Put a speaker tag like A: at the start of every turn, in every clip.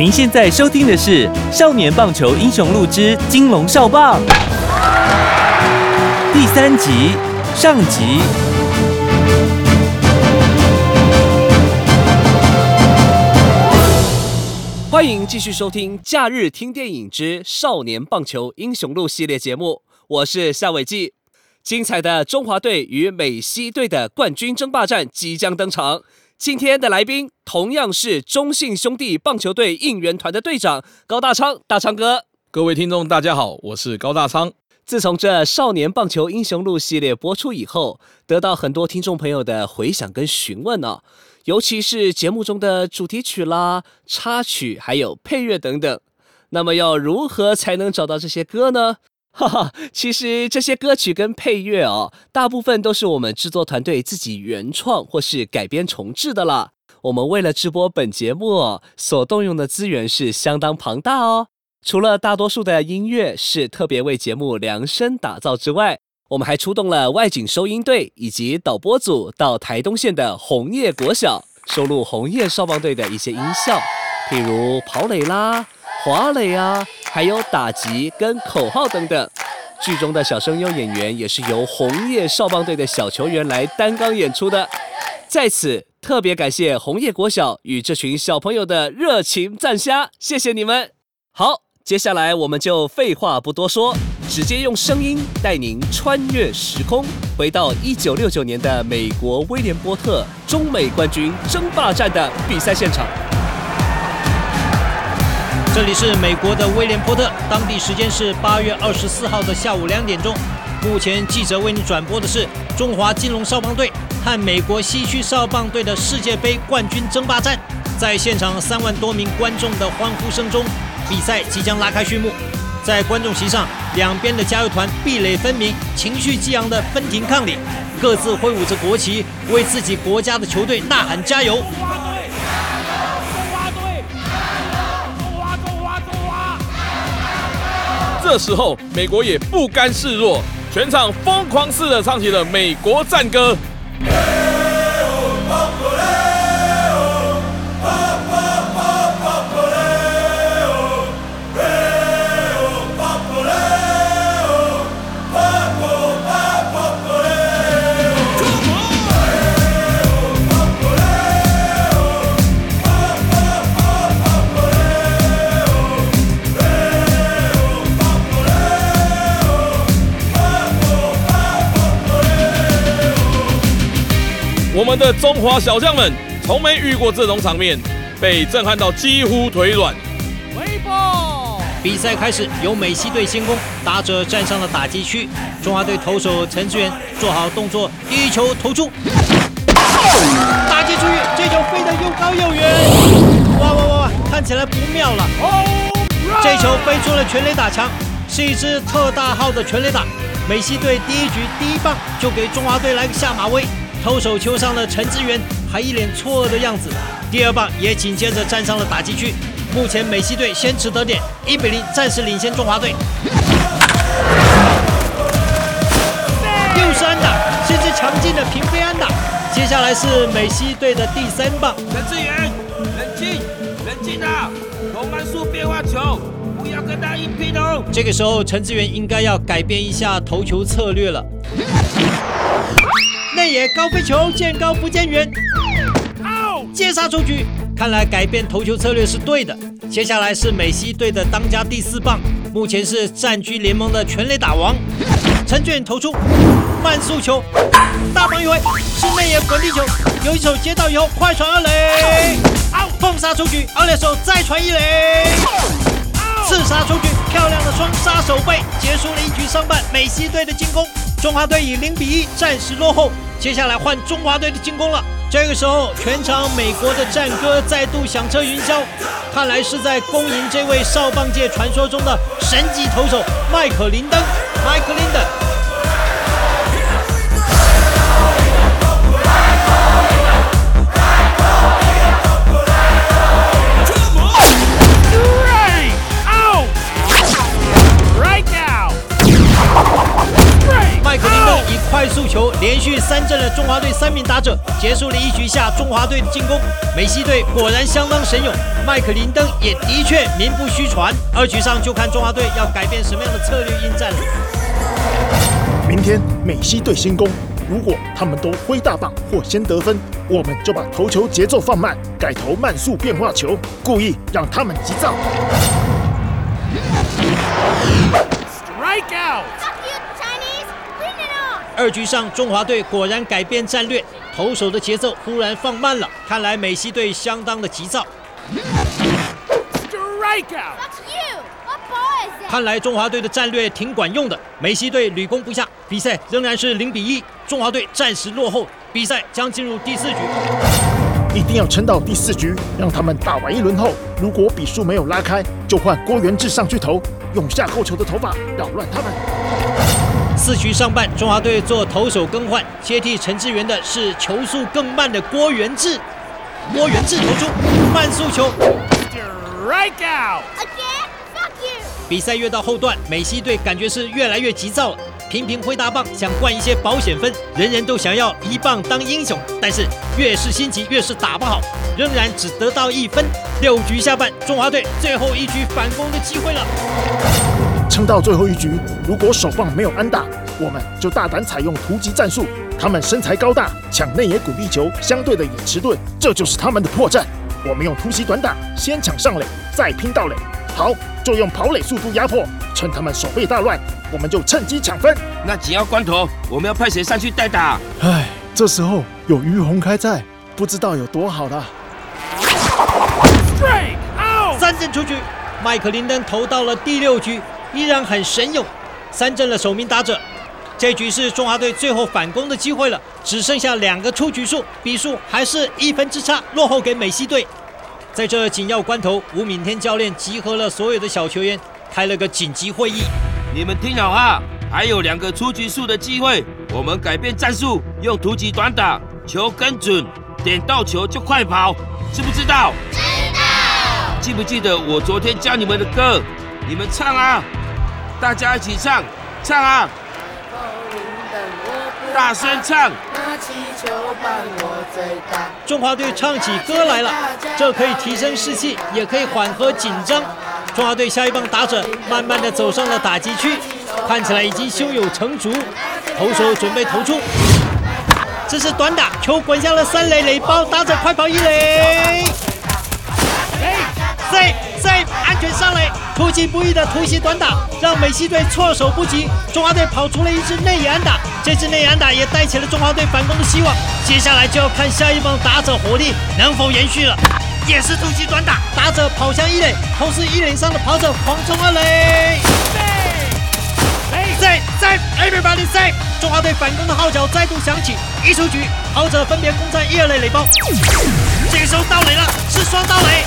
A: 您现在收听的是《少年棒球英雄录之金龙少棒》第三集上集。
B: 欢迎继续收听《假日听电影之少年棒球英雄录》系列节目，我是夏伟记。精彩的中华队与美西队的冠军争霸战即将登场。今天的来宾同样是中信兄弟棒球队应援团的队长高大昌，大昌哥。
C: 各位听众，大家好，我是高大昌。
B: 自从这《少年棒球英雄录》系列播出以后，得到很多听众朋友的回响跟询问呢、尤其是节目中的主题曲啦、插曲，还有配乐等等。那么要如何才能找到这些歌呢？哈哈，其实这些歌曲跟配乐哦，大部分都是我们制作团队自己原创或是改编重制的啦。我们为了直播本节目哦，所动用的资源是相当庞大哦。除了大多数的音乐是特别为节目量身打造之外，我们还出动了外景收音队以及导播组到台东县的红叶国小收录红叶少棒队的一些音效，譬如跑垒啦、滑垒啊，还有打击跟口号等等。剧中的小声优演员也是由红叶少棒队的小球员来担纲演出的。在此特别感谢红叶国小与这群小朋友的热情赞虾，谢谢你们！好，接下来我们就废话不多说，直接用声音带您穿越时空，回到一九六九年的美国威廉波特中美冠军争霸战的比赛现场。
D: 这里是美国的威廉波特，当地时间是八月二十四号的下午两点钟。目前记者为你转播的是中华金龙少棒队和美国西区少棒队的世界杯冠军争霸战。在现场三万多名观众的欢呼声中，比赛即将拉开序幕。在观众席上，两边的加油团壁垒分明，情绪激昂的分庭抗礼，各自挥舞着国旗，为自己国家的球队呐喊加油。
C: 这时候，美国也不甘示弱，全场疯狂似的唱起了美国战歌。我们的中华小将们从没遇过这种场面，被震撼到几乎腿软。
D: 比赛开始，由美西队先攻，打者站上了打击区。中华队投手陈志远做好动作，一球投出，打击出去，这球飞得又高又远，哇哇哇哇，看起来不妙了。这球飞出了全垒打墙，是一支特大号的全垒打。美西队第一局第一棒就给中华队来个下马威，投手球上的陈志远还一脸错愕的样子。第二棒也紧接着站上了打击区。目前美西队先持得点，一比零暂时领先中华队。又是安打，是支强劲的平飞安打。接下来是美西队的第三棒，
E: 陈志远，冷静，冷静啊！投慢速变化球，不要跟他硬拼哦。
D: 这个时候陈志远应该要改变一下投球策略了。内野高飞球，见高不见远，接杀出局。看来改变投球策略是对的。接下来是美西队的当家第四棒，目前是占据联盟的全垒打王。陈俊投出慢速球，大棒一挥，是内野滚地球，有一手接到以后快传二垒，碰杀出局，二垒手再传一垒。刺杀出局，漂亮的双手背，结束了一局上半美西队的进攻。中华队以零比一暂时落后，接下来换中华队的进攻了。这个时候，全场美国的战歌再度响彻云霄，看来是在恭迎这位少棒界传说中的神级投手麦克林登。麦克林登续三振了中华队三名打者，结束了一局下中华队的进攻。美西队果然相当神勇，麦克林登也的确名不虚传。二局上就看中华队要改变什么样的策略应战了。
F: 明天美西队先攻，如果他们都挥大棒或先得分，我们就把投球节奏放慢，改投慢速变化球，故意让他们急躁。
D: 二局上，中华队果然改变战略，投手的节奏忽然放慢了。看来美西队相当的急躁。看来中华队的战略挺管用的，美西队屡攻不下，比赛仍然是零比一，中华队暂时落后。比赛将进入第四局，
F: 一定要撑到第四局，让他们打完一轮后，如果比数没有拉开，就换郭元志上去投，用下扣球的头发扰乱他们。
D: 四局上半，中华队做投手更换，接替陈志源的是球速更慢的郭元志。郭元志投出慢速球。比赛越到后段，美西队感觉是越来越急躁了，频频挥大棒，想灌一些保险分。人人都想要一棒当英雄，但是越是心急，越是打不好，仍然只得到一分。六局下半，中华队最后一局反攻的机会了。
F: 撑到最后一局，如果守棒没有安打，我们就大胆采用突击战术。他们身材高大，抢内野鼓励球相对的也迟钝，这就是他们的破绽。我们用突袭短打，先抢上垒，再拼到垒。好，就用跑垒速度压迫，趁他们手背大乱，我们就趁机抢分。
E: 那紧要关头，我们要派谁上去代打？
F: 唉，这时候有于洪开在，不知道有多好了。
D: 三振出局，麦克林登投到了第六局，依然很神勇，三振了首名打者。这局是中华队最后反攻的机会了，只剩下两个出局数，比数还是一分之差，落后给美西队。在这紧要关头，吴敏天教练集合了所有的小球员，开了个紧急会议。
E: 你们听好啊，还有两个出局数的机会，我们改变战术，用突击短打，球跟准，点到球就快跑，知不知道？
G: 知道。
E: 记不记得我昨天教你们的歌？你们唱啊，大家一起唱，唱啊！大声唱！
D: 中华队唱起歌来了，这可以提升士气，也可以缓和紧张。中华队下一棒打者慢慢的走上了打击区，看起来已经胸有成竹。投手准备投出，这是短打，球滚向了三垒垒包，打者快跑一垒。C C 安全上垒，出其不意的突袭短打，让美西队措手不及。中华队跑出了一支内野安打，这支内野安打也带起了中华队反攻的希望。接下来就要看下一棒打者火力能否延续了。也是突击短打，打者跑向一垒，同时一垒上的跑者狂冲二垒。C C Everybody C，中华队反攻的号角再度响起，一出局，跑者分别攻占一二垒垒包。这个时候到垒了，是双到垒。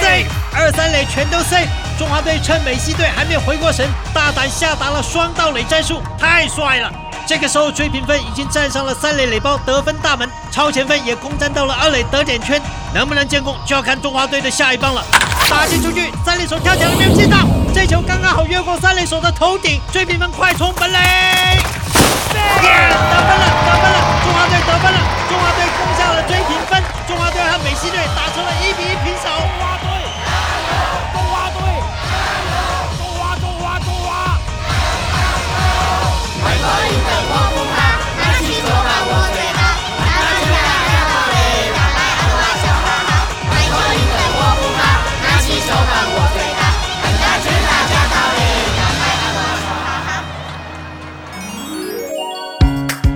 D: C 二三垒全都 C，中华队趁美西队还没有回过神，大胆下达了双盗垒战术，太帅了！这个时候追平分已经站上了三垒垒包得分大门，超前分也攻占到了二垒得点圈，能不能建功就要看中华队的下一棒了。打进出去，三垒手跳起来没有接到，这球刚刚好越过三垒手的头顶，追平分快冲本垒，耶，得分了，得分了，中华队得分了，中华队攻下了追平分，中华队和美西队打成了一比一平手。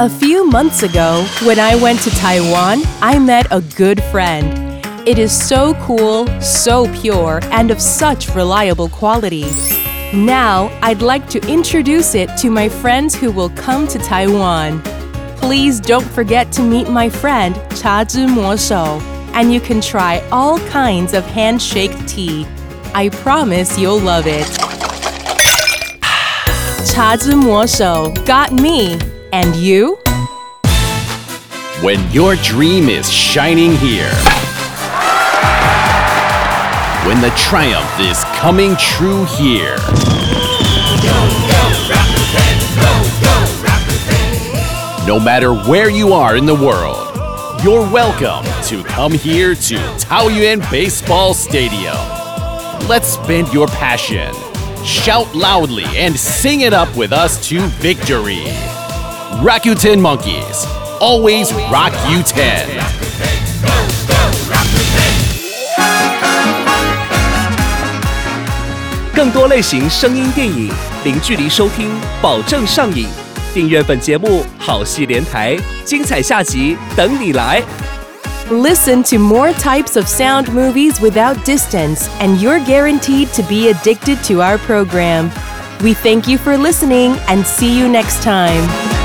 H: A few months ago, when I went to Taiwan, I met a good friend. It is so cool, so pure, and of such reliable quality. Now, I'd like to introduce it to my friends who will come to Taiwan. Please don't forget to meet my friend Cha Zhi Mo Shou, and you can try all kinds of handshake tea. I promise you'll love it. Cha Zhi Mo Shou got me, and you?
G: When your dream is shining here. When the triumph is coming true here. No matter where you are in the world, you're welcome to come here to Taoyuan Baseball Stadium. Let's spend your passion. Shout loudly and sing it up with us to victory. Rakuten Monkeys, always rock you 10.
B: 更多类型声音电影，零距离收听，保证上瘾。订阅本节目，好戏连台，精彩下集等你来。
H: Listen to more types of sound movies without distance, and you're guaranteed to be addicted to our program. We thank you for listening and see you next time.